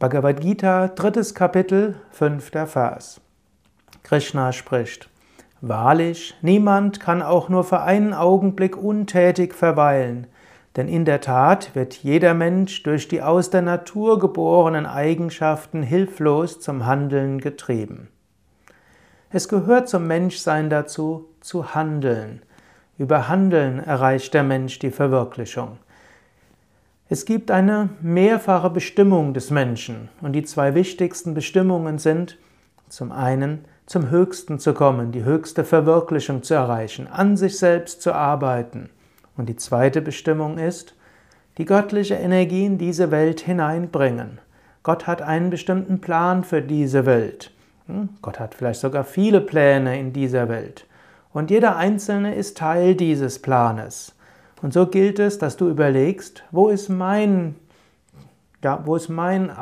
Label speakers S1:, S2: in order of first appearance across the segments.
S1: Bhagavad Gita, drittes Kapitel, fünfter Vers. Krishna spricht. Wahrlich, niemand kann auch nur für einen Augenblick untätig verweilen, denn in der Tat wird jeder Mensch durch die aus der Natur geborenen Eigenschaften hilflos zum Handeln getrieben. Es gehört zum Menschsein dazu, zu handeln. Über Handeln erreicht der Mensch die Verwirklichung. Es gibt eine mehrfache Bestimmung des Menschen und die zwei wichtigsten Bestimmungen sind zum einen zum Höchsten zu kommen, die höchste Verwirklichung zu erreichen, an sich selbst zu arbeiten. Und die zweite Bestimmung ist, die göttliche Energie in diese Welt hineinbringen. Gott hat einen bestimmten Plan für diese Welt. Hm? Gott hat vielleicht sogar viele Pläne in dieser Welt. Und jeder Einzelne ist Teil dieses Planes. Und so gilt es, dass du überlegst, wo ist mein, ja, wo ist mein,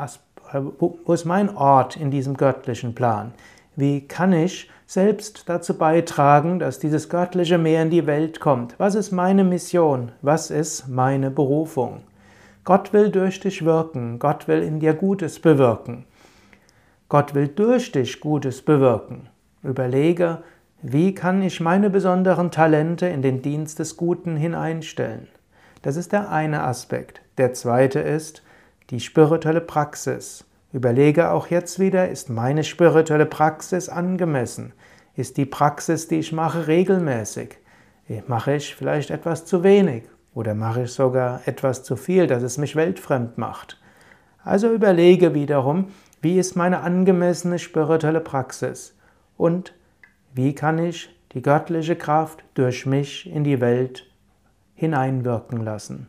S1: wo ist mein Ort in diesem göttlichen Plan? Wie kann ich selbst dazu beitragen, dass dieses göttliche Meer in die Welt kommt? Was ist meine Mission? Was ist meine Berufung? Gott will durch dich wirken. Gott will in dir Gutes bewirken. Gott will durch dich Gutes bewirken. Überlege, wie kann ich meine besonderen Talente in den Dienst des Guten hineinstellen? Das ist der eine Aspekt. Der zweite ist die spirituelle Praxis. Überlege auch jetzt wieder, ist meine spirituelle Praxis angemessen? Ist die Praxis, die ich mache, regelmäßig? Mache ich vielleicht etwas zu wenig oder mache ich sogar etwas zu viel, dass es mich weltfremd macht? Also überlege wiederum, wie ist meine angemessene spirituelle Praxis und wie kann ich die göttliche Kraft durch mich in die Welt hineinwirken lassen?